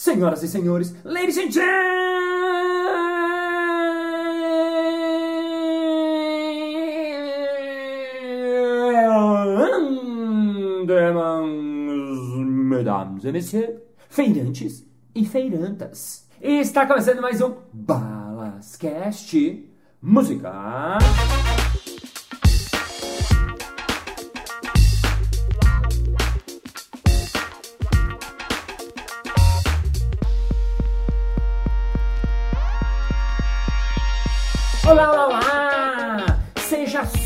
Senhoras e senhores, ladies and gentlemen, mesdames et messieurs, feirantes e feirantas. Está começando mais um Balascast Música.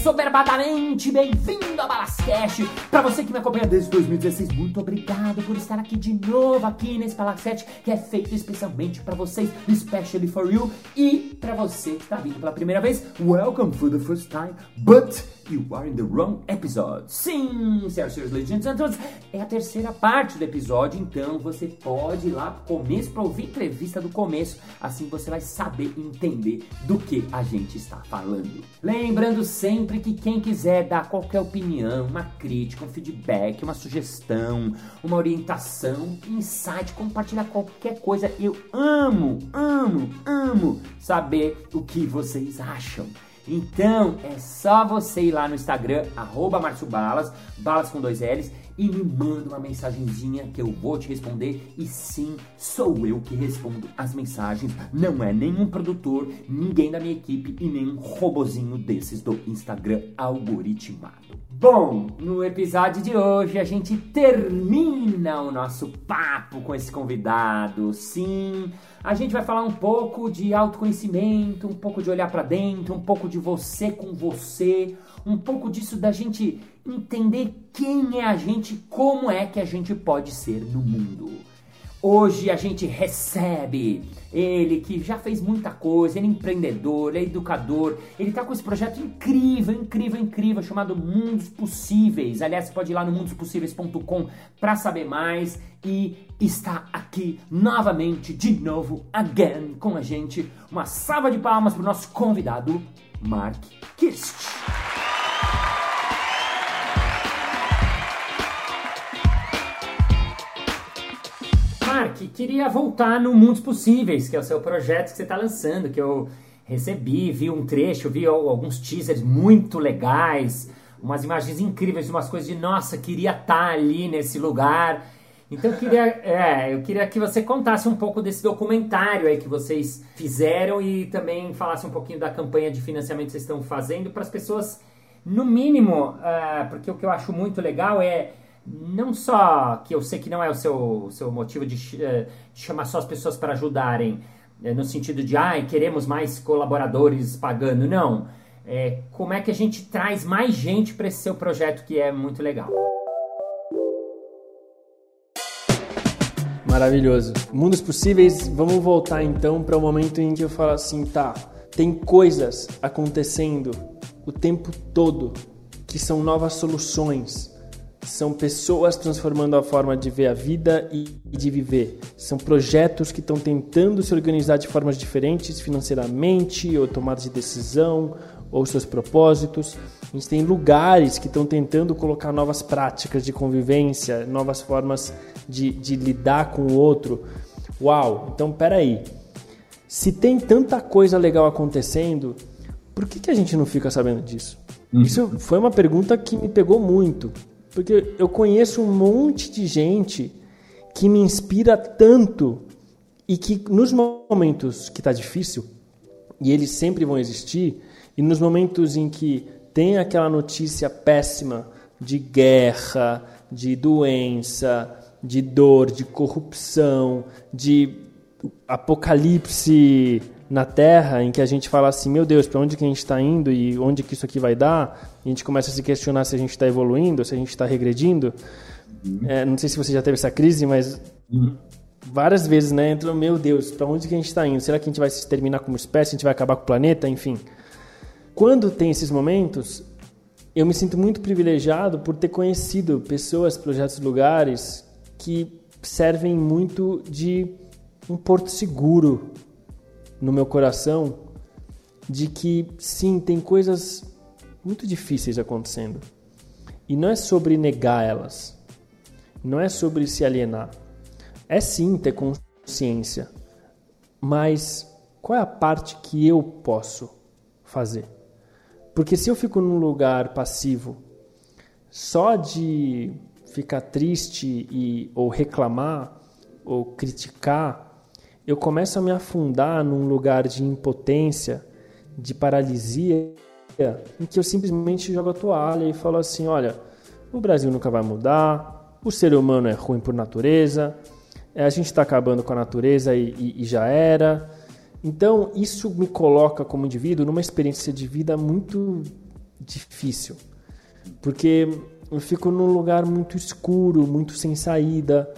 Soberbadamente bem-vindo a Balascast! Para você que me acompanha desde 2016, muito obrigado por estar aqui de novo aqui nesse Balascast que é feito especialmente para vocês, especially for you, e para você que está vindo pela primeira vez, welcome for the first time, but you are in the wrong episode. Sim, senhoras e senhores, and é a terceira parte do episódio, então você pode ir lá pro começo para ouvir a entrevista do começo, assim você vai saber entender do que a gente está falando. Lembrando sempre que quem quiser dar qualquer opinião, uma crítica, um feedback, uma sugestão, uma orientação, insight, compartilhar qualquer coisa, eu amo, amo, amo saber o que vocês acham. Então é só você ir lá no Instagram, arroba Balas, balas com dois L's, e me manda uma mensagenzinha que eu vou te responder. E sim, sou eu que respondo as mensagens. Não é nenhum produtor, ninguém da minha equipe e nenhum robozinho desses do Instagram algoritmado. Bom, no episódio de hoje a gente termina o nosso papo com esse convidado. Sim, a gente vai falar um pouco de autoconhecimento, um pouco de olhar para dentro, um pouco de você com você, um pouco disso da gente entender quem é a gente, como é que a gente pode ser no mundo. Hoje a gente recebe ele que já fez muita coisa, ele é empreendedor, ele é educador, ele tá com esse projeto incrível, incrível, incrível, chamado Mundos Possíveis. Aliás, você pode ir lá no mundospossíveis.com para saber mais e está aqui novamente, de novo, again, com a gente. Uma salva de palmas pro nosso convidado, Mark Kirst. Mark, queria voltar no Mundos Possíveis, que é o seu projeto que você está lançando, que eu recebi, vi um trecho, vi alguns teasers muito legais, umas imagens incríveis, umas coisas de nossa, queria estar ali nesse lugar. Então eu queria, é, eu queria que você contasse um pouco desse documentário aí que vocês fizeram e também falasse um pouquinho da campanha de financiamento que vocês estão fazendo para as pessoas, no mínimo, uh, porque o que eu acho muito legal é não só que eu sei que não é o seu, seu motivo de, de chamar só as pessoas para ajudarem, no sentido de, ai, queremos mais colaboradores pagando, não. É, como é que a gente traz mais gente para esse seu projeto que é muito legal? Maravilhoso. Mundos possíveis, vamos voltar então para o momento em que eu falo assim, tá, tem coisas acontecendo o tempo todo que são novas soluções são pessoas transformando a forma de ver a vida e de viver. São projetos que estão tentando se organizar de formas diferentes financeiramente, ou tomadas de decisão, ou seus propósitos. A gente tem lugares que estão tentando colocar novas práticas de convivência, novas formas de, de lidar com o outro. Uau! Então, peraí. Se tem tanta coisa legal acontecendo, por que, que a gente não fica sabendo disso? Isso foi uma pergunta que me pegou muito. Porque eu conheço um monte de gente que me inspira tanto e que nos momentos que está difícil, e eles sempre vão existir, e nos momentos em que tem aquela notícia péssima de guerra, de doença, de dor, de corrupção, de apocalipse na Terra, em que a gente fala assim, meu Deus, para onde que a gente está indo e onde que isso aqui vai dar, e a gente começa a se questionar se a gente está evoluindo, se a gente está regredindo. Uhum. É, não sei se você já teve essa crise, mas uhum. várias vezes, né, entrou, meu Deus, para onde que a gente está indo? Será que a gente vai se terminar como espécie? A gente vai acabar com o planeta? Enfim. Quando tem esses momentos, eu me sinto muito privilegiado por ter conhecido pessoas, projetos, lugares que servem muito de um porto seguro no meu coração de que sim, tem coisas muito difíceis acontecendo. E não é sobre negar elas. Não é sobre se alienar. É sim ter consciência, mas qual é a parte que eu posso fazer? Porque se eu fico num lugar passivo, só de ficar triste e ou reclamar ou criticar, eu começo a me afundar num lugar de impotência, de paralisia, em que eu simplesmente jogo a toalha e falo assim: olha, o Brasil nunca vai mudar, o ser humano é ruim por natureza, é, a gente está acabando com a natureza e, e, e já era. Então, isso me coloca como indivíduo numa experiência de vida muito difícil, porque eu fico num lugar muito escuro, muito sem saída,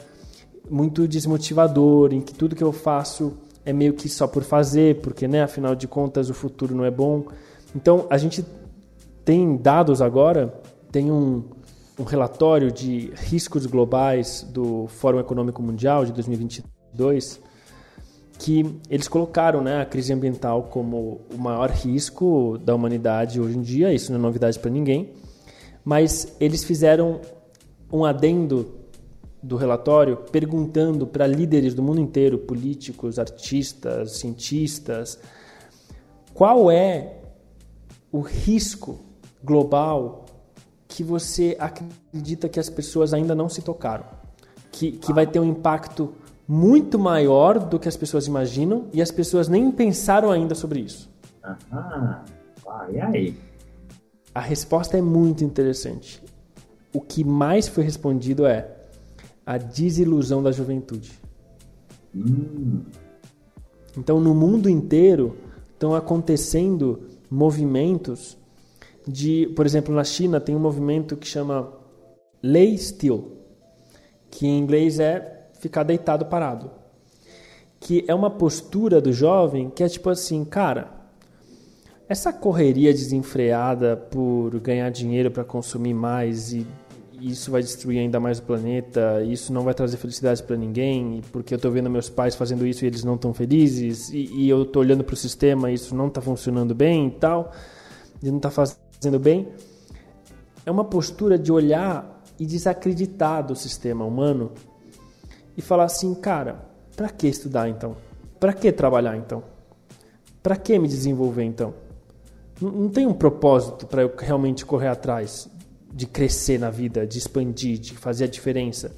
muito desmotivador, em que tudo que eu faço é meio que só por fazer, porque, né, afinal de contas, o futuro não é bom. Então, a gente tem dados agora, tem um, um relatório de riscos globais do Fórum Econômico Mundial de 2022, que eles colocaram né, a crise ambiental como o maior risco da humanidade hoje em dia, isso não é novidade para ninguém, mas eles fizeram um adendo do relatório perguntando para líderes do mundo inteiro, políticos, artistas, cientistas, qual é o risco global que você acredita que as pessoas ainda não se tocaram, que, que vai ter um impacto muito maior do que as pessoas imaginam e as pessoas nem pensaram ainda sobre isso. Ah, e aí? A resposta é muito interessante. O que mais foi respondido é a desilusão da juventude. Hum. Então, no mundo inteiro estão acontecendo movimentos de, por exemplo, na China tem um movimento que chama Lay Still, que em inglês é ficar deitado parado. Que é uma postura do jovem que é tipo assim, cara, essa correria desenfreada por ganhar dinheiro para consumir mais e isso vai destruir ainda mais o planeta, isso não vai trazer felicidade para ninguém, porque eu estou vendo meus pais fazendo isso e eles não estão felizes, e, e eu estou olhando para o sistema e isso não está funcionando bem e tal, e não está fazendo bem. É uma postura de olhar e desacreditar do sistema humano e falar assim, cara, para que estudar então? Para que trabalhar então? Para que me desenvolver então? Não, não tem um propósito para eu realmente correr atrás de crescer na vida, de expandir, de fazer a diferença.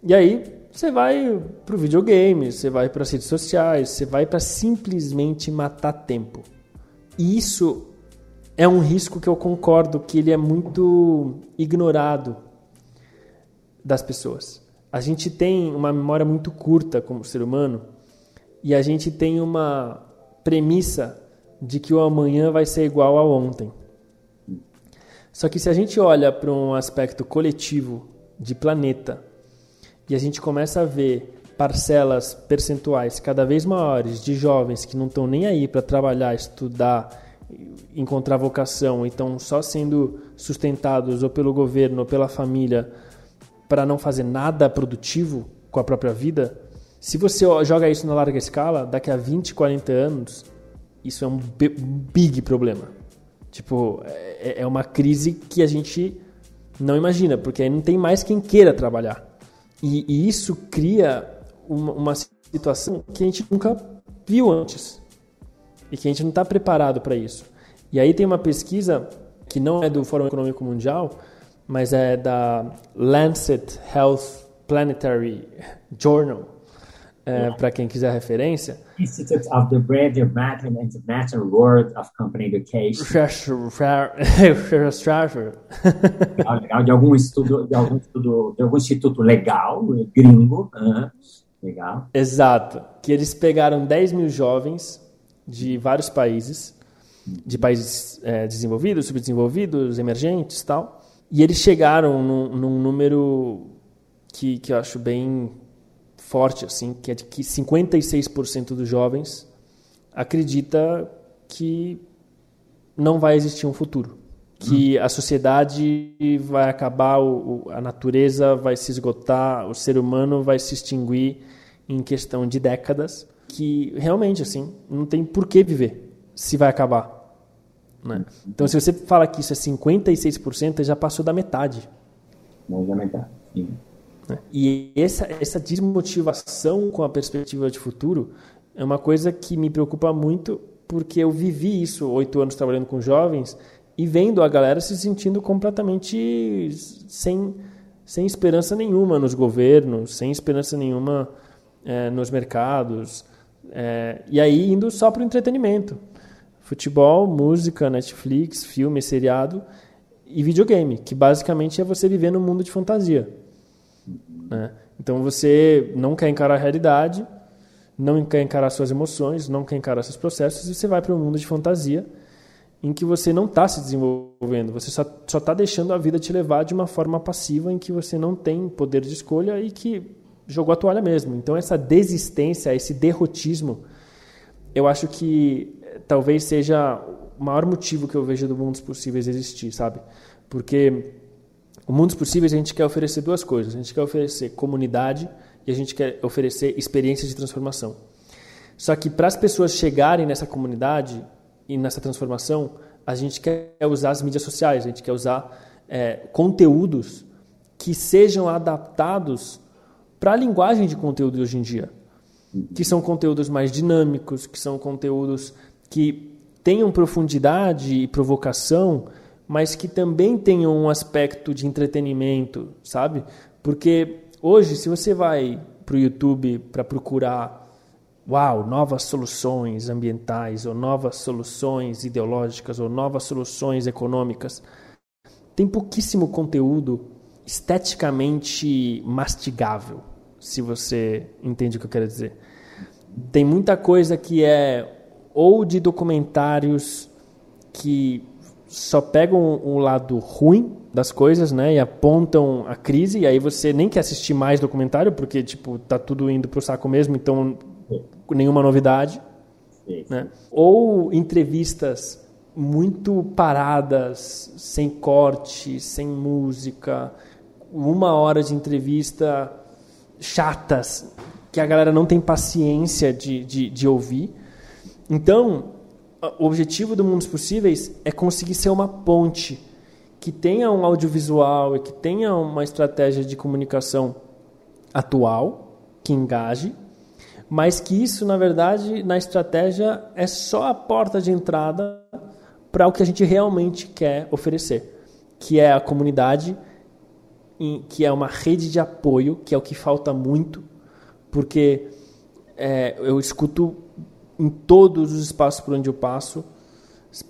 E aí você vai para o videogame, você vai para as redes sociais, você vai para simplesmente matar tempo. E isso é um risco que eu concordo que ele é muito ignorado das pessoas. A gente tem uma memória muito curta como ser humano e a gente tem uma premissa de que o amanhã vai ser igual ao ontem. Só que se a gente olha para um aspecto coletivo de planeta e a gente começa a ver parcelas percentuais cada vez maiores de jovens que não estão nem aí para trabalhar, estudar, encontrar vocação, então só sendo sustentados ou pelo governo ou pela família para não fazer nada produtivo com a própria vida, se você joga isso na larga escala, daqui a 20, 40 anos, isso é um big problema. Tipo, é, é uma crise que a gente não imagina, porque aí não tem mais quem queira trabalhar. E, e isso cria uma, uma, situação que a gente nunca viu antes e que a gente não está preparado para isso. E aí tem uma pesquisa que não é do Fórum Econômico Mundial, mas é da Lancet Health Planetary Journal, é, para quem quiser referência. Institute of the Brave Matter and International World of Company Education. legal, de algum estudo, de algum estudo, de algum instituto legal, gringo, uh, legal. Exato, que eles pegaram 10 mil jovens de vários países, de países é, desenvolvidos, subdesenvolvidos, emergentes, tal, e eles chegaram num, num número que, que eu acho bem forte, assim, que é de que 56% dos jovens acredita que não vai existir um futuro, que a sociedade vai acabar, o, a natureza vai se esgotar, o ser humano vai se extinguir em questão de décadas, que realmente assim não tem por que viver se vai acabar. Né? Então, se você fala que isso é 56%, já passou da metade. Mais da metade, sim. Né? E essa, essa desmotivação com a perspectiva de futuro é uma coisa que me preocupa muito, porque eu vivi isso oito anos trabalhando com jovens e vendo a galera se sentindo completamente sem, sem esperança nenhuma nos governos, sem esperança nenhuma é, nos mercados, é, e aí indo só para o entretenimento. Futebol, música, Netflix, filme, seriado e videogame, que basicamente é você viver num mundo de fantasia. Né? Então você não quer encarar a realidade, não quer encarar suas emoções, não quer encarar seus processos, e você vai para um mundo de fantasia em que você não está se desenvolvendo, você só está deixando a vida te levar de uma forma passiva em que você não tem poder de escolha e que jogou a toalha mesmo. Então essa desistência, esse derrotismo, eu acho que eh, talvez seja o maior motivo que eu vejo do Mundos Possíveis existir, sabe? Porque o Mundos Possíveis a gente quer oferecer duas coisas. A gente quer oferecer comunidade e a gente quer oferecer experiências de transformação. Só que para as pessoas chegarem nessa comunidade e nessa transformação, a gente quer usar as mídias sociais, a gente quer usar é, conteúdos que sejam adaptados para a linguagem de conteúdo de hoje em dia. Que são conteúdos mais dinâmicos, que são conteúdos que tenham profundidade e provocação, mas que também tenham um aspecto de entretenimento, sabe? Porque hoje, se você vai para o YouTube para procurar uau, novas soluções ambientais, ou novas soluções ideológicas, ou novas soluções econômicas. Tem pouquíssimo conteúdo esteticamente mastigável, se você entende o que eu quero dizer. Tem muita coisa que é ou de documentários que só pegam o lado ruim das coisas, né, e apontam a crise, e aí você nem quer assistir mais documentário porque tipo tá tudo indo pro saco mesmo, então nenhuma novidade. Sim. Né? Ou entrevistas muito paradas, sem corte, sem música, uma hora de entrevista chatas, que a galera não tem paciência de, de, de ouvir. Então, o objetivo do Mundos Possíveis é conseguir ser uma ponte que tenha um audiovisual e que tenha uma estratégia de comunicação atual, que engaje, mas que isso, na verdade, na estratégia é só a porta de entrada para o que a gente realmente quer oferecer, que é a comunidade, que é uma rede de apoio, que é o que falta muito, porque é, eu escuto em todos os espaços por onde eu passo,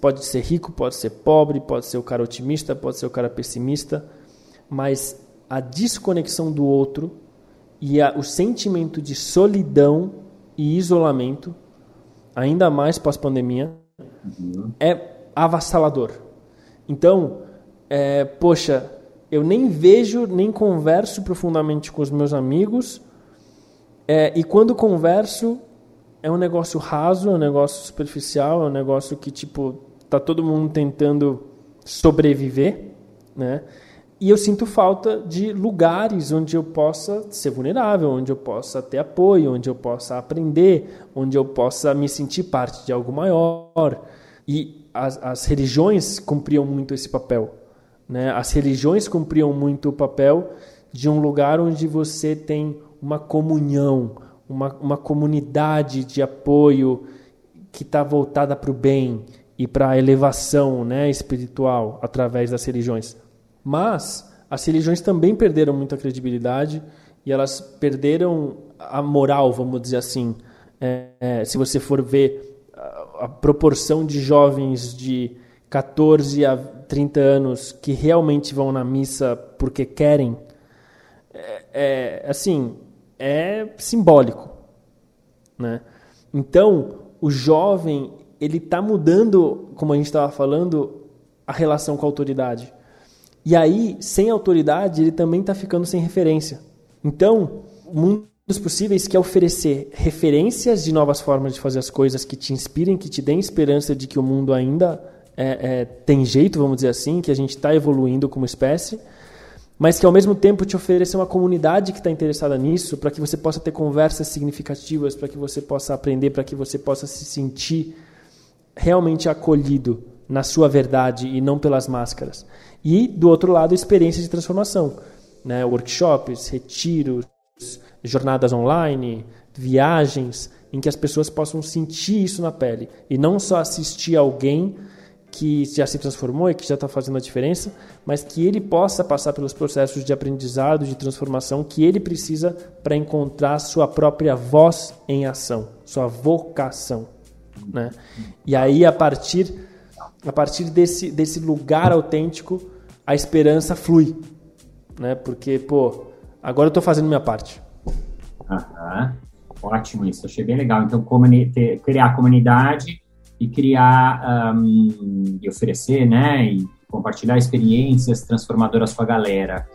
pode ser rico, pode ser pobre, pode ser o cara otimista, pode ser o cara pessimista, mas a desconexão do outro e a, o sentimento de solidão e isolamento, ainda mais pós-pandemia, uhum. é avassalador. Então, é, poxa, eu nem vejo, nem converso profundamente com os meus amigos, é, e quando converso, é um negócio raso, é um negócio superficial, é um negócio que, tipo, tá todo mundo tentando sobreviver, né? E eu sinto falta de lugares onde eu possa ser vulnerável, onde eu possa ter apoio, onde eu possa aprender, onde eu possa me sentir parte de algo maior. E as, as religiões cumpriam muito esse papel. Né? As religiões cumpriam muito o papel de um lugar onde você tem uma comunhão, uma, uma comunidade de apoio que está voltada para o bem e para a elevação né, espiritual através das religiões. Mas as religiões também perderam muita credibilidade e elas perderam a moral, vamos dizer assim. É, é, se você for ver a, a, proporção de jovens de 14 a 30 anos que realmente vão na missa porque querem, é, é assim, é simbólico. Né? Então, o jovem ele está mudando, como a gente estava falando, a relação com a autoridade. E aí, sem autoridade, ele também está ficando sem referência. Então, o mundo dos possíveis quer oferecer referências de novas formas de fazer as coisas que te inspirem, que te deem esperança de que o mundo ainda é, é, tem jeito, vamos dizer assim, que a gente está evoluindo como espécie, mas que ao mesmo tempo te oferecer uma comunidade que está interessada nisso, para que você possa ter conversas significativas, para que você possa aprender, para que você possa se sentir realmente acolhido na sua verdade e não pelas máscaras. E, do outro lado, experiências de transformação. né, workshops, retiros, jornadas online, viagens, em que as pessoas possam sentir isso na pele e não só assistir alguém que já se transformou e que já está fazendo a diferença, mas que ele possa passar pelos processos de aprendizado, de transformação que ele precisa para encontrar sua própria voz em ação, sua vocação, né? E aí a partir a partir desse desse lugar autêntico, a esperança flui, né? Porque pô, agora eu estou fazendo minha parte. Aham. Ótimo isso, achei bem legal. Então, criar comunidade e criar um, e oferecer, né, e compartilhar experiências transformadoras com a galera.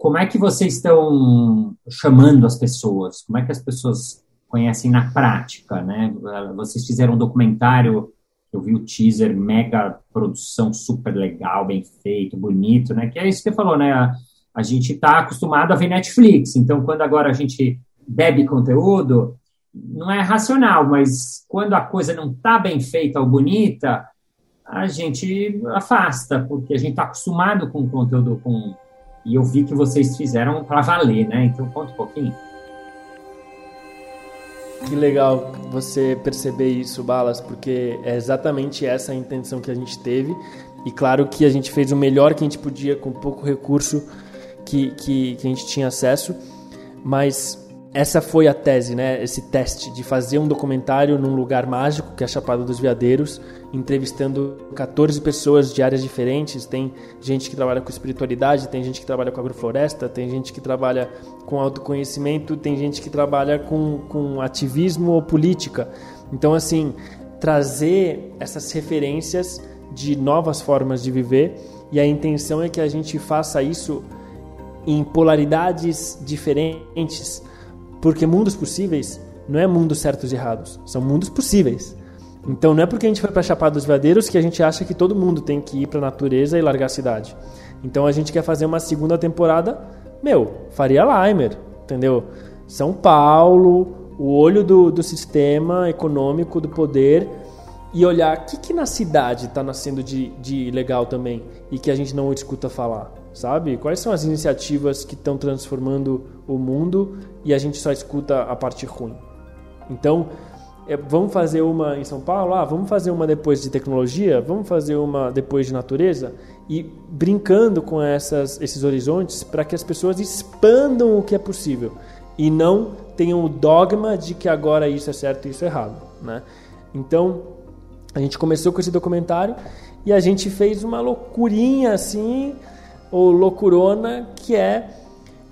Como é que vocês estão chamando as pessoas? Como é que as pessoas conhecem na prática, né? Vocês fizeram um documentário eu vi o teaser, mega produção, super legal, bem feito, bonito, né? Que é isso que você falou, né? A, a gente está acostumado a ver Netflix, então quando agora a gente bebe conteúdo, não é racional, mas quando a coisa não está bem feita ou bonita, a gente afasta, porque a gente está acostumado com o conteúdo com. E eu vi que vocês fizeram para valer, né? Então conta um pouquinho. Que legal você perceber isso, Balas, porque é exatamente essa a intenção que a gente teve. E claro que a gente fez o melhor que a gente podia com pouco recurso que, que, que a gente tinha acesso, mas essa foi a tese, né? Esse teste de fazer um documentário num lugar mágico, que é a Chapada dos Veadeiros, entrevistando 14 pessoas de áreas diferentes. Tem gente que trabalha com espiritualidade, tem gente que trabalha com agrofloresta, tem gente que trabalha com autoconhecimento, tem gente que trabalha com, com ativismo ou política. Então, assim, trazer essas referências de novas formas de viver e a intenção é que a gente faça isso em polaridades diferentes porque mundos possíveis não é mundos certos e errados, são mundos possíveis. Então não é porque a gente foi para Chapada dos Veadeiros que a gente acha que todo mundo tem que ir para a natureza e largar a cidade. Então a gente quer fazer uma segunda temporada, meu, Faria Limer, entendeu? São Paulo, o olho do, do sistema econômico, do poder, e olhar o que, que na cidade está nascendo de, de legal também e que a gente não escuta falar sabe? Quais são as iniciativas que estão transformando o mundo e a gente só escuta a parte ruim? Então, é, vamos fazer uma em São Paulo? Ah, vamos fazer uma depois de tecnologia? Vamos fazer uma depois de natureza? E brincando com essas, esses horizontes para que as pessoas expandam o que é possível e não tenham o dogma de que agora isso é certo e isso é errado, né? Então, a gente começou com esse documentário e a gente fez uma loucurinha assim, ou loucurona, que é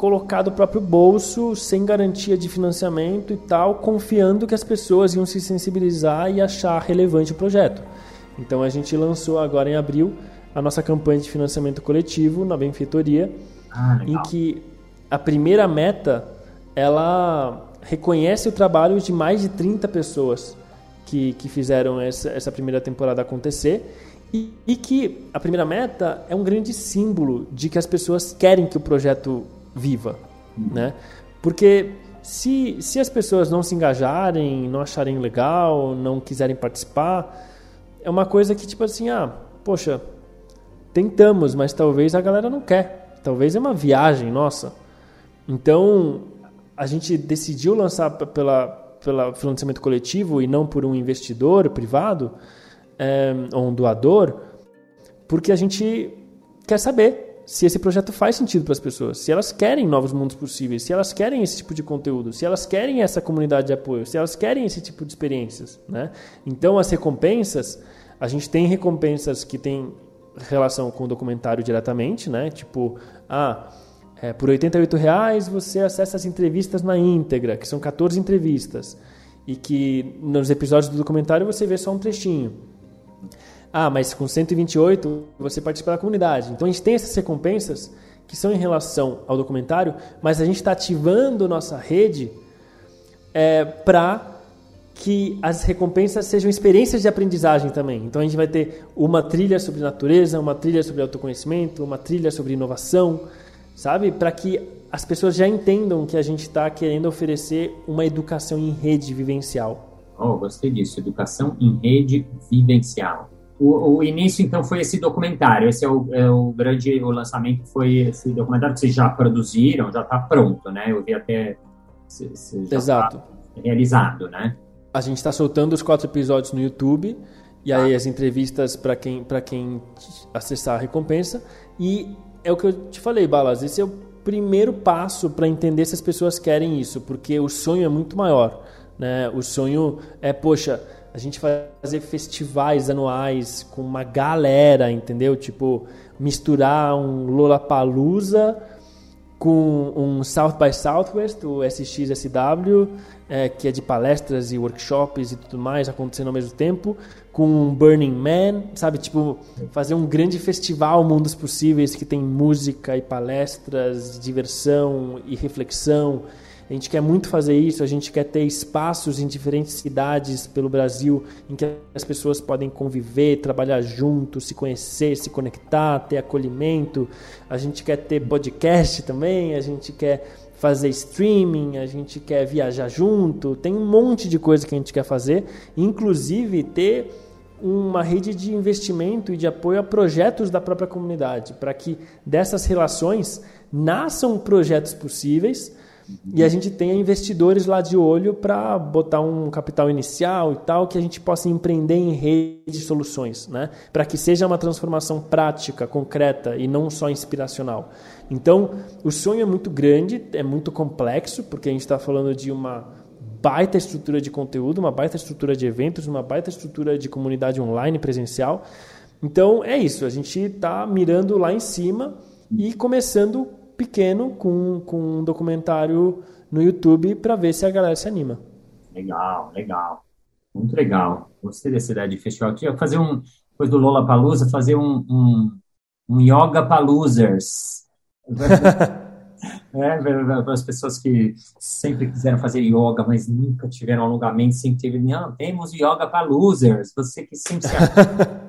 colocar do próprio bolso, sem garantia de financiamento e tal, confiando que as pessoas iam se sensibilizar e achar relevante o projeto. Então a gente lançou agora em abril a nossa campanha de financiamento coletivo na benfeitoria, ah, em que a primeira meta ela reconhece o trabalho de mais de 30 pessoas que, que fizeram essa, essa primeira temporada acontecer e, e, que a primeira meta é um grande símbolo de que as pessoas querem que o projeto viva, né? Porque se, se as pessoas não se engajarem, não acharem legal, não quiserem participar, é uma coisa que tipo assim, ah, poxa, tentamos, mas talvez a galera não quer. Talvez é uma viagem nossa. Então, a gente decidiu lançar pela, pelo financiamento coletivo e não por um investidor privado, é, ou um doador, porque a gente quer saber se esse projeto faz sentido para as pessoas, se elas querem novos mundos possíveis, se elas querem esse tipo de conteúdo, se elas querem essa comunidade de apoio, se elas querem esse tipo de experiências. Né? Então, as recompensas, a gente tem recompensas que têm relação com o documentário diretamente, né? tipo, ah, é, por R$ reais você acessa as entrevistas na íntegra, que são 14 entrevistas, e que nos episódios do documentário você vê só um trechinho. Ah, mas com 128 você participa da comunidade. Então a gente tem essas recompensas que são em relação ao documentário, mas a gente está ativando nossa rede é, para que as recompensas sejam experiências de aprendizagem também. Então a gente vai ter uma trilha sobre natureza, uma trilha sobre autoconhecimento, uma trilha sobre inovação, sabe? Para que as pessoas já entendam que a gente está querendo oferecer uma educação em rede vivencial. Oh, gostei disso, educação em rede vivencial. O, o início, então, foi esse documentário. Esse é o, é o, grande, o lançamento foi esse documentário que vocês já produziram, já está pronto, né? Eu vi até... Se, se tá Exato. Tá realizado, né? A gente está soltando os quatro episódios no YouTube e aí ah. as entrevistas para quem, quem acessar a recompensa. E é o que eu te falei, Balas, esse é o primeiro passo para entender se as pessoas querem isso, porque o sonho é muito maior. Né? O sonho é, poxa, a gente fazer festivais anuais com uma galera, entendeu? Tipo, misturar um Lollapalooza com um South by Southwest, o SXSW, é, que é de palestras e workshops e tudo mais acontecendo ao mesmo tempo, com um Burning Man, sabe? Tipo, fazer um grande festival Mundos Possíveis que tem música e palestras, diversão e reflexão a gente quer muito fazer isso, a gente quer ter espaços em diferentes cidades pelo Brasil em que as pessoas podem conviver, trabalhar juntos, se conhecer, se conectar, ter acolhimento. A gente quer ter podcast também, a gente quer fazer streaming, a gente quer viajar junto, tem um monte de coisa que a gente quer fazer, inclusive ter uma rede de investimento e de apoio a projetos da própria comunidade, para que dessas relações nasçam projetos possíveis e a gente tenha investidores lá de olho para botar um capital inicial e tal, que a gente possa empreender em rede de soluções, né? para que seja uma transformação prática, concreta e não só inspiracional. Então, o sonho é muito grande, é muito complexo, porque a gente está falando de uma baita estrutura de conteúdo, uma baita estrutura de eventos, uma baita estrutura de comunidade online presencial. Então, é isso, a gente está mirando lá em cima e começando pequeno com, com um documentário no YouTube para ver se a galera se anima. Legal, legal. Muito legal. Gostei dessa ideia de festival. Eu fazer um, depois do Lola Palusa, fazer um, um, um Yoga Paluzers. é, para as pessoas que sempre quiseram fazer yoga, mas nunca tiveram alongamento, sempre teve, não, temos yoga para losers. Você que sempre se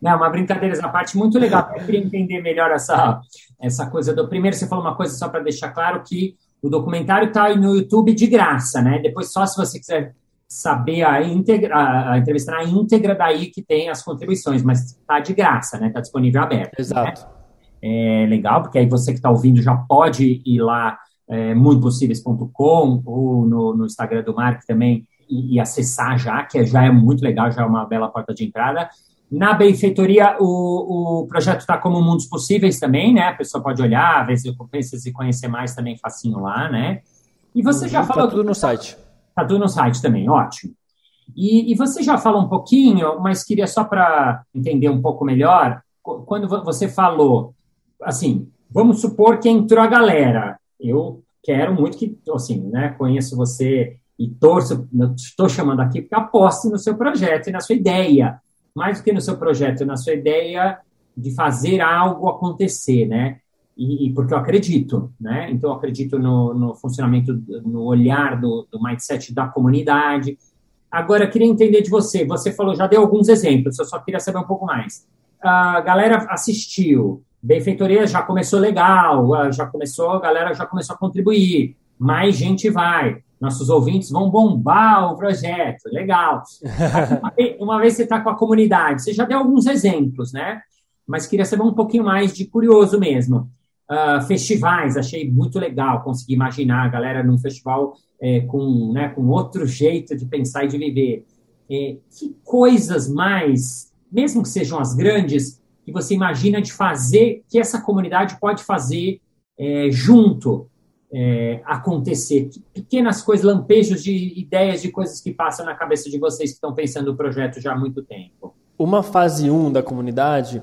Não, uma brincadeira essa parte muito legal. Eu queria entender melhor essa, essa coisa do. Primeiro, você falou uma coisa só para deixar claro que o documentário está no YouTube de graça, né? Depois, só se você quiser saber a, íntegra, a, a entrevista na íntegra, daí que tem as contribuições, mas está de graça, né? Está disponível aberto. Né? Exato. Né? É legal, porque aí você que está ouvindo já pode ir lá, é, muitopossíveis.com ou no, no Instagram do Mark também e, e acessar já, que já é muito legal, já é uma bela porta de entrada. Na benfeitoria, o, o projeto está como Mundos Possíveis também, né? A pessoa pode olhar, ver se pensa se conhecer mais também facinho lá, né? E você já falou... Está tudo no site. Está tudo no site também, ótimo. E, e, você já falou um pouquinho, mas queria só para entender um pouco melhor, quando você falou, assim, vamos supor que entrou a galera, eu quero muito que, assim, né, conheço você e torço, estou chamando aqui porque aposte no seu projeto e na sua ideia mais do que no seu projeto, na sua ideia de fazer algo acontecer, né? E, porque eu acredito, né? Então, eu acredito no, no funcionamento, no olhar do, do, mindset da comunidade. Agora, eu queria entender de você. Você falou, já deu alguns exemplos, eu só queria saber um pouco mais. A galera assistiu, benfeitoria já começou legal, já começou, a galera já começou a contribuir, mais gente vai nossos ouvintes vão bombar o projeto, legal. uma, vez, você está com a comunidade, você já deu alguns exemplos, né? Mas queria saber um pouquinho mais de curioso mesmo. Uh, festivais, achei muito legal conseguir imaginar a galera num festival é, com, né, com outro jeito de pensar e de viver. É, que coisas mais, mesmo que sejam as grandes, que você imagina de fazer, que essa comunidade pode fazer é, junto é, acontecer? Pequenas coisas, lampejos de ideias de coisas que passam na cabeça de vocês que estão pensando o projeto já há muito tempo. Uma fase 1 um da comunidade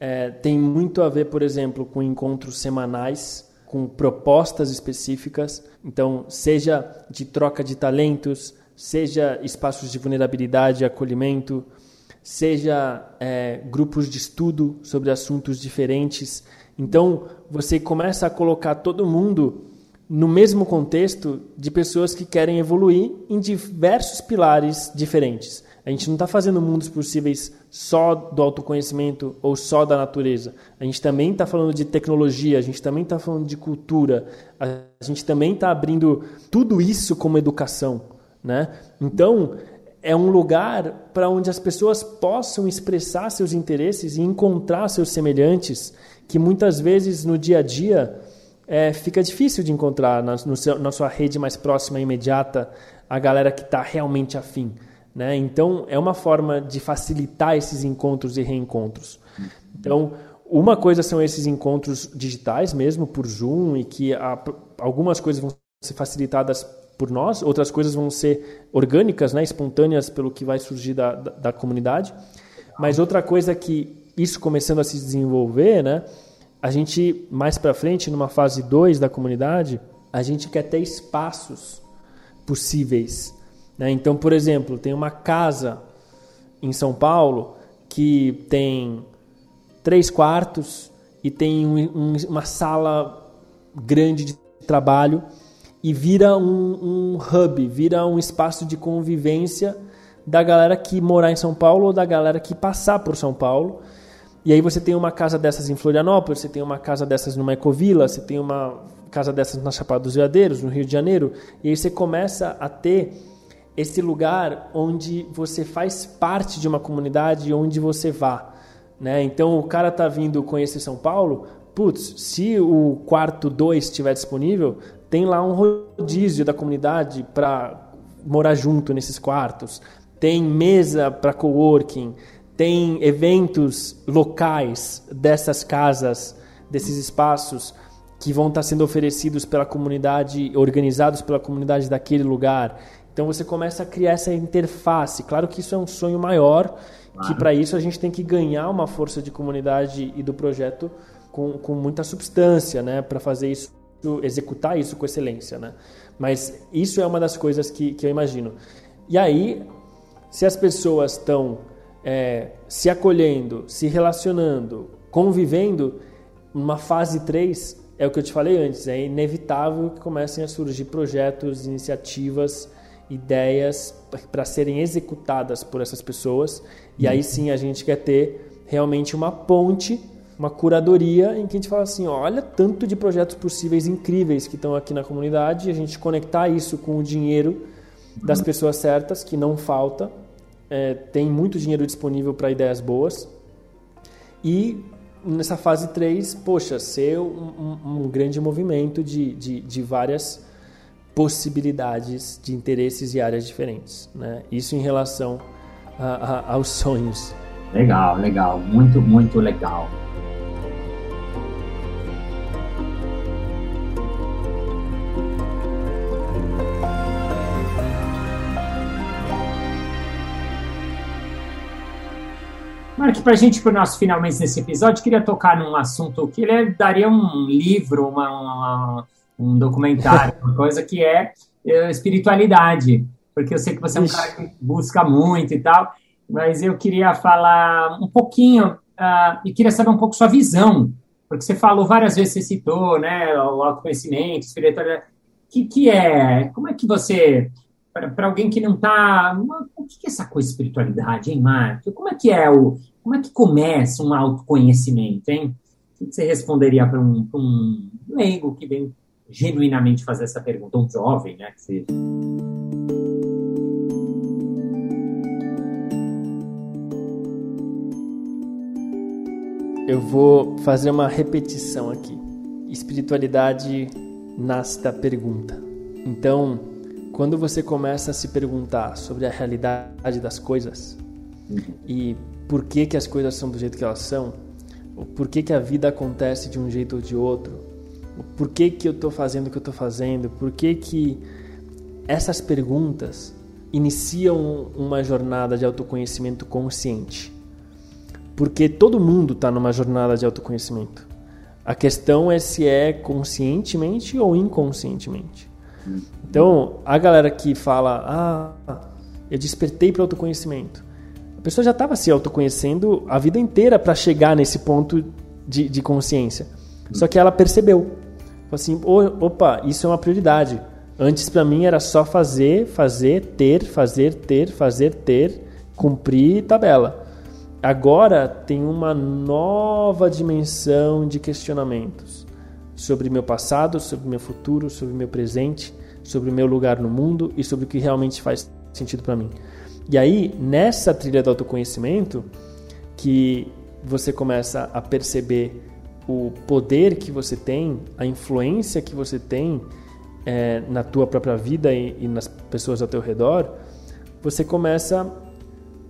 é, tem muito a ver, por exemplo, com encontros semanais, com propostas específicas. Então, seja de troca de talentos, seja espaços de vulnerabilidade e acolhimento, seja é, grupos de estudo sobre assuntos diferentes. Então, você começa a colocar todo mundo no mesmo contexto de pessoas que querem evoluir em diversos pilares diferentes. A gente não está fazendo mundos possíveis só do autoconhecimento ou só da natureza. A gente também está falando de tecnologia, a gente também está falando de cultura, a gente também está abrindo tudo isso como educação. Né? Então, é um lugar para onde as pessoas possam expressar seus interesses e encontrar seus semelhantes, que muitas vezes no dia a dia é, fica difícil de encontrar na, seu, na sua rede mais próxima e imediata a galera que está realmente afim. Né? Então, é uma forma de facilitar esses encontros e reencontros. Então, uma coisa são esses encontros digitais mesmo, por Zoom, e que a, algumas coisas vão ser facilitadas por nós, outras coisas vão ser orgânicas, né, espontâneas pelo que vai surgir da, da, da comunidade. Mas outra coisa que isso começando a se desenvolver, né, a gente, mais para frente, numa fase 2 da comunidade, a gente quer ter espaços possíveis né? Então, por exemplo, tem uma casa em São Paulo que tem três quartos e tem um, um, uma sala grande de trabalho e vira um, um, hub, vira um espaço de convivência da galera que morar em São Paulo ou da galera que passar por São Paulo. E aí você tem uma casa dessas em Florianópolis, você tem uma casa dessas numa Ecovila, você tem uma casa dessas na Chapada dos Veadeiros, no Rio de Janeiro, e aí você começa a ter esse lugar onde você faz parte de uma comunidade onde você vá. Né? Então o cara tá vindo conhecer São Paulo, putz, se o quarto 2 estiver disponível, tem lá um rodízio da comunidade para morar junto nesses quartos. Tem mesa para coworking, tem eventos locais dessas casas, desses espaços que vão estar sendo oferecidos pela comunidade, organizados pela comunidade daquele lugar. Então você começa a criar essa interface. Claro que isso é um sonho maior, que para isso a gente tem que ganhar uma força de comunidade e do projeto com, com muita substância, né, para fazer isso, executar isso com excelência, né. Mas isso é uma das coisas que, que eu imagino. E aí, se as pessoas estão é, se acolhendo, se relacionando, convivendo, uma fase 3 é o que eu te falei antes, é inevitável que comecem a surgir projetos, iniciativas ideias para serem executadas por essas pessoas. E aí sim a gente quer ter realmente uma ponte, uma curadoria em que a gente fala assim: olha, tanto de projetos possíveis incríveis que estão aqui na comunidade, a gente conectar isso com o dinheiro das pessoas certas, que não falta. É, tem muito dinheiro disponível para ideias boas. E nessa fase 3, poxa, ser um, um, um grande movimento de, de, de várias possibilidades de interesses e áreas diferentes. Né? Isso em relação a, a, aos sonhos. Legal, legal, muito, muito legal. Mark, para a gente, para o nosso finalmente nesse episódio, queria tocar num assunto que ele daria um livro, uma, uma um documentário, uma coisa que é, é espiritualidade, porque eu sei que você é um cara que busca muito e tal, mas eu queria falar um pouquinho uh, e queria saber um pouco sua visão, porque você falou várias vezes, você citou, né, o autoconhecimento, espiritualidade, que que é, como é que você, para alguém que não está, o que é essa coisa de espiritualidade, hein, Marco? Como é que é o, como é que começa um autoconhecimento, hein? O que você responderia para um, um leigo que vem genuinamente fazer essa pergunta, um jovem, né, que seja. Eu vou fazer uma repetição aqui. Espiritualidade nasce da pergunta. Então, quando você começa a se perguntar sobre a realidade das coisas uhum. e por que que as coisas são do jeito que elas são, ou por que que a vida acontece de um jeito ou de outro, por que, que eu estou fazendo o que eu estou fazendo? Por que, que essas perguntas iniciam uma jornada de autoconhecimento consciente? Porque todo mundo está numa jornada de autoconhecimento. A questão é se é conscientemente ou inconscientemente. Então, a galera que fala, ah, eu despertei para autoconhecimento. A pessoa já estava se autoconhecendo a vida inteira para chegar nesse ponto de, de consciência. Só que ela percebeu. assim, opa, isso é uma prioridade. Antes para mim era só fazer, fazer, ter, fazer, ter, fazer, ter, cumprir tabela. Agora tem uma nova dimensão de questionamentos sobre meu passado, sobre meu futuro, sobre meu presente, sobre o meu lugar no mundo e sobre o que realmente faz sentido para mim. E aí, nessa trilha do autoconhecimento, que você começa a perceber o poder que você tem, a influência que você tem é, na tua própria vida e, e, nas pessoas ao teu redor, você começa,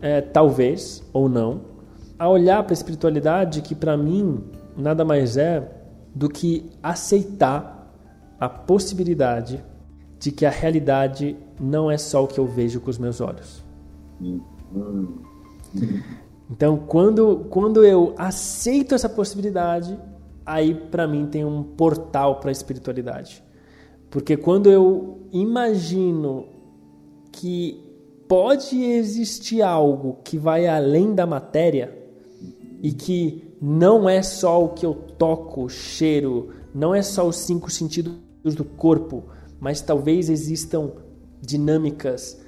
é, talvez ou não, a olhar para a espiritualidade que para mim nada mais é do que aceitar a possibilidade de que a realidade não é só o que eu vejo com os meus olhos. Então, quando, quando eu aceito essa possibilidade, aí para mim tem um portal para a espiritualidade. Porque quando eu imagino que pode existir algo que vai além da matéria e que não é só o que eu toco, cheiro, não é só os cinco sentidos do corpo, mas talvez existam dinâmicas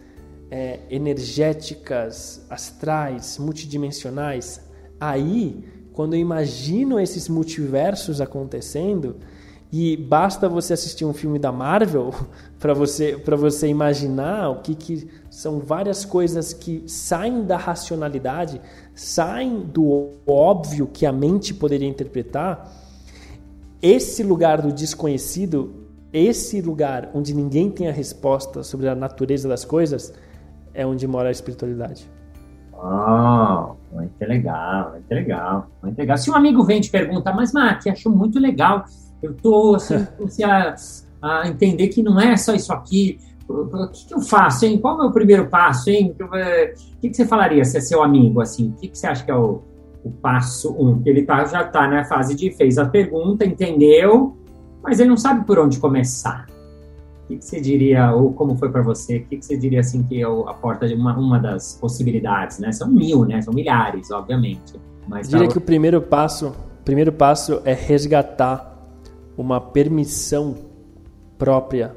é, energéticas, astrais, multidimensionais. Aí, quando eu imagino esses multiversos acontecendo, e basta você assistir um filme da Marvel para você você imaginar o que, que são várias coisas que saem da racionalidade, saem do óbvio que a mente poderia interpretar. Esse lugar do desconhecido, esse lugar onde ninguém tem a resposta sobre a natureza das coisas, é onde mora a espiritualidade. Oh, muito legal, muito legal, muito legal. Se um amigo vem te pergunta, mas Mark, acho muito legal, eu tô assim, a, a, entender que não é só isso aqui. O que, que eu faço, hein? Qual é o primeiro passo, hein? O que, que você falaria se é seu amigo, assim? O que, que você acha que é o, o passo um? Ele tá, já está na fase de fez a pergunta, entendeu, mas ele não sabe por onde começar. Que, que você diria, ou como foi para você, o que, que você diria assim que é a porta de uma, uma das possibilidades, né? São mil, né? São milhares, obviamente. Mas Eu diria que o primeiro passo, primeiro passo é resgatar uma permissão própria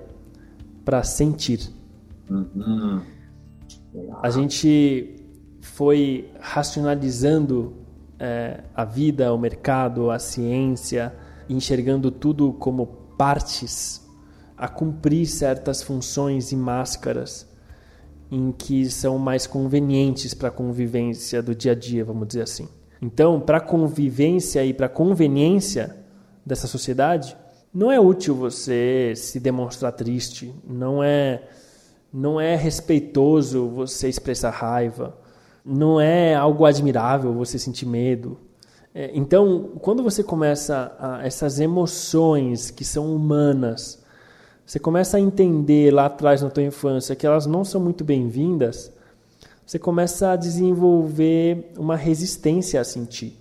para sentir. Uhum. A gente foi racionalizando é, a vida, o mercado, a ciência, enxergando tudo como partes a cumprir certas funções e máscaras em que são mais convenientes para a convivência do dia a dia, vamos dizer assim. Então, para a convivência e para a conveniência dessa sociedade, não é útil você se demonstrar triste, não é não é respeitoso você expressar raiva, não é algo admirável você sentir medo. É, então, quando você começa a, essas emoções que são humanas, você começa a entender lá atrás na tua infância que elas não são muito bem-vindas, você começa a desenvolver uma resistência a sentir.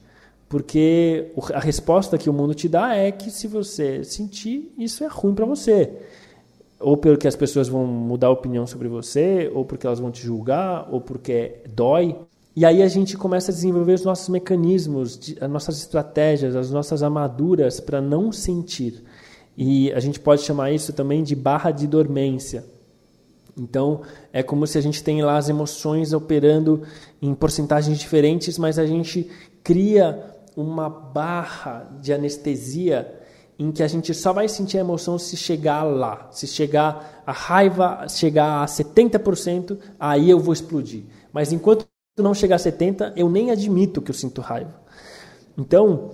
Porque a resposta que o mundo te dá é que se você sentir, isso é ruim para você. Ou porque as pessoas vão mudar a opinião sobre você, ou porque elas vão te julgar, ou porque dói. E aí a gente começa a desenvolver os nossos mecanismos, as nossas estratégias, as nossas armaduras para não sentir. E a gente pode chamar isso também de barra de dormência. Então, é como se a gente tem lá as emoções operando em porcentagens diferentes, mas a gente cria uma barra de anestesia em que a gente só vai sentir a emoção se chegar lá. Se chegar a raiva chegar a 70%, aí eu vou explodir. Mas enquanto não chegar a 70%, eu nem admito que eu sinto raiva. Então,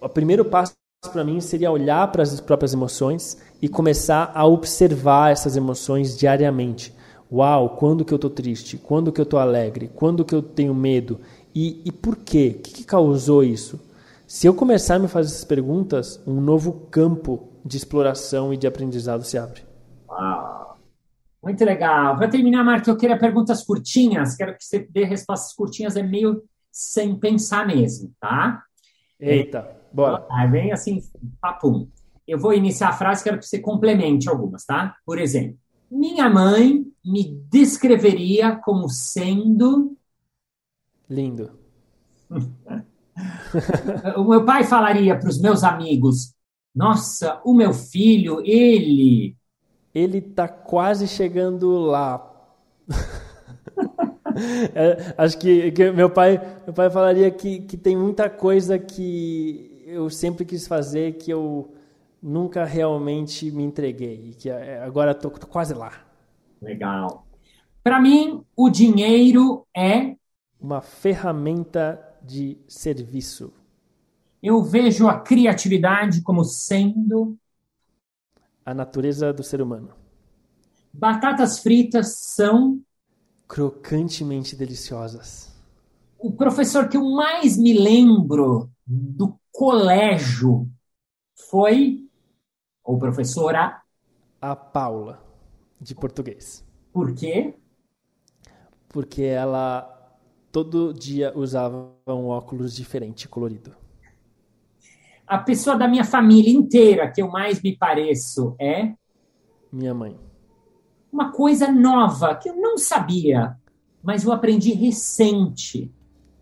o primeiro passo para mim seria olhar para as próprias emoções e começar a observar essas emoções diariamente. Uau, quando que eu estou triste? Quando que eu estou alegre? Quando que eu tenho medo? E, e por quê? O que, que causou isso? Se eu começar a me fazer essas perguntas, um novo campo de exploração e de aprendizado se abre. Uau. Muito legal. Para terminar, Marco, eu queria perguntas curtinhas. Quero que você dê respostas curtinhas, é meio sem pensar mesmo, tá? Eita. Bora. Aí vem assim, papum. Eu vou iniciar a frase, quero que você complemente algumas, tá? Por exemplo, minha mãe me descreveria como sendo. Lindo. o meu pai falaria para os meus amigos: Nossa, o meu filho, ele. Ele tá quase chegando lá. É, acho que, que, meu pai meu pai falaria que, que tem muita coisa que eu sempre quis fazer que eu nunca realmente me entreguei e que é, agora estou quase lá. Legal. Para mim, o dinheiro é uma ferramenta de serviço. Eu vejo a criatividade como sendo a natureza do ser humano. Batatas fritas são crocantemente deliciosas. O professor que eu mais me lembro do colégio foi ou professora a Paula de português. Por quê? Porque ela todo dia usava um óculos diferente, colorido. A pessoa da minha família inteira que eu mais me pareço é minha mãe. Uma coisa nova que eu não sabia, mas eu aprendi recente.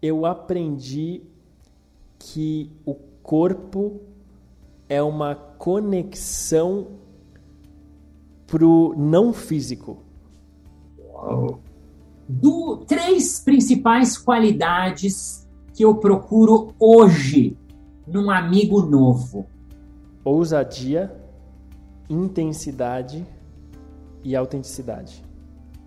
Eu aprendi que o corpo é uma conexão pro não físico. Do, três principais qualidades que eu procuro hoje num amigo novo: ousadia, intensidade e autenticidade.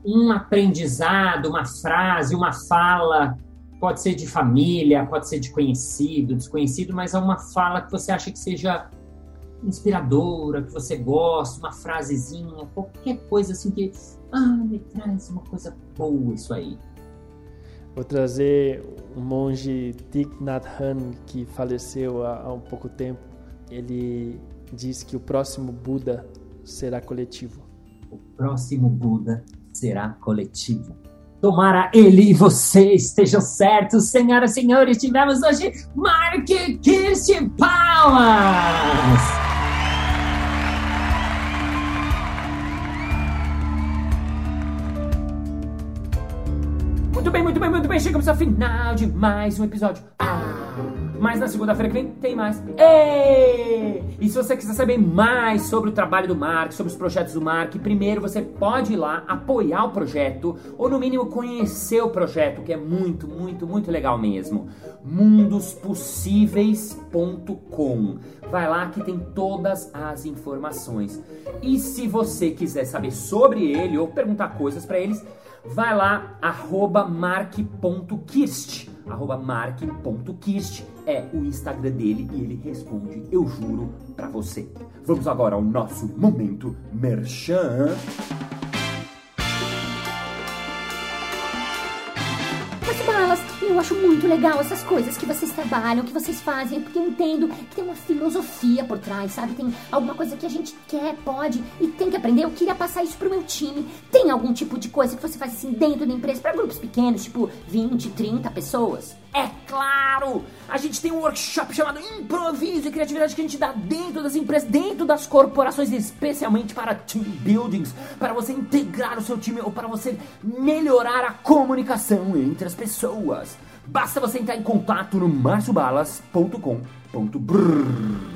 Um aprendizado, uma frase, uma fala, pode ser de família, pode ser de conhecido, desconhecido, mas é uma fala que você acha que seja inspiradora, que você gosta, uma frasezinha, qualquer coisa assim que ah, me traz uma coisa boa isso aí. Vou trazer o monge Thich Nhat Hanh, que faleceu há, há um pouco tempo. Ele diz que o próximo Buda será coletivo. O próximo Buda será coletivo. Tomara ele e você estejam certos, senhoras e senhores. Tivemos hoje Mark Kirsten Palmas! Muito bem, muito bem, muito bem. Chegamos ao final de mais um episódio. Ah, mas na segunda-feira que vem tem mais. Ei! E se você quiser saber mais sobre o trabalho do Mark, sobre os projetos do Mark, primeiro você pode ir lá apoiar o projeto ou no mínimo conhecer o projeto, que é muito, muito, muito legal mesmo. mundospossíveis.com. Vai lá que tem todas as informações. E se você quiser saber sobre ele ou perguntar coisas para eles, vai lá, arroba mark.kirst, arroba mark.kirst é o Instagram dele e ele responde, eu juro, pra você. Vamos agora ao nosso momento merchan. Eu acho muito legal essas coisas que vocês trabalham, que vocês fazem, porque eu entendo que tem uma filosofia por trás, sabe? Tem alguma coisa que a gente quer, pode e tem que aprender. Eu queria passar isso pro meu time. Tem algum tipo de coisa que você faz assim dentro da empresa para grupos pequenos, tipo 20, 30 pessoas? É claro! A gente tem um workshop chamado Improviso e Criatividade que a gente dá dentro das empresas, dentro das corporações, especialmente para team buildings, para você integrar o seu time ou para você melhorar a comunicação entre as pessoas. Basta você entrar em contato no marciobalas.com.br.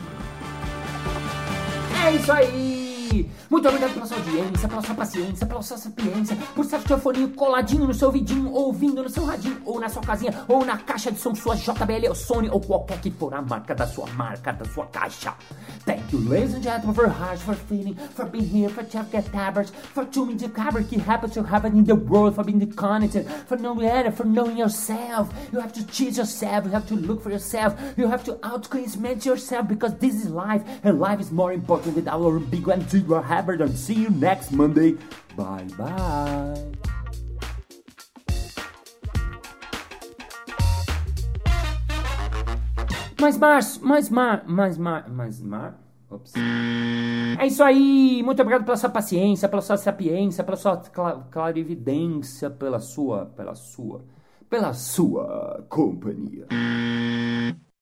É isso aí! Muito obrigado pela sua audiência, pela sua paciência, pela sua sapiência, por estar seu fone coladinho no seu vidinho, ouvindo no seu radinho, ou na sua casinha, ou na caixa de som sua JBL ou Sony, ou qualquer que for a marca da sua marca, da sua caixa. Thank you, ladies and gentlemen, for heart, for feeling, for being here, for check get tabbers, for tuning the cover que happens to happen in the world, for being the content, for knowing it, for knowing yourself. You have to choose yourself, you have to look for yourself, you have to outconsement yourself, because this is life, and life is more important than our big one, zero Haverton. See you next Monday. Bye bye. Mais Márcio, mais Mar, mais Mar, mais Mar. Ops. É isso aí. Muito obrigado pela sua paciência, pela sua sapiência, pela sua clarividência, pela sua, pela sua, pela sua companhia.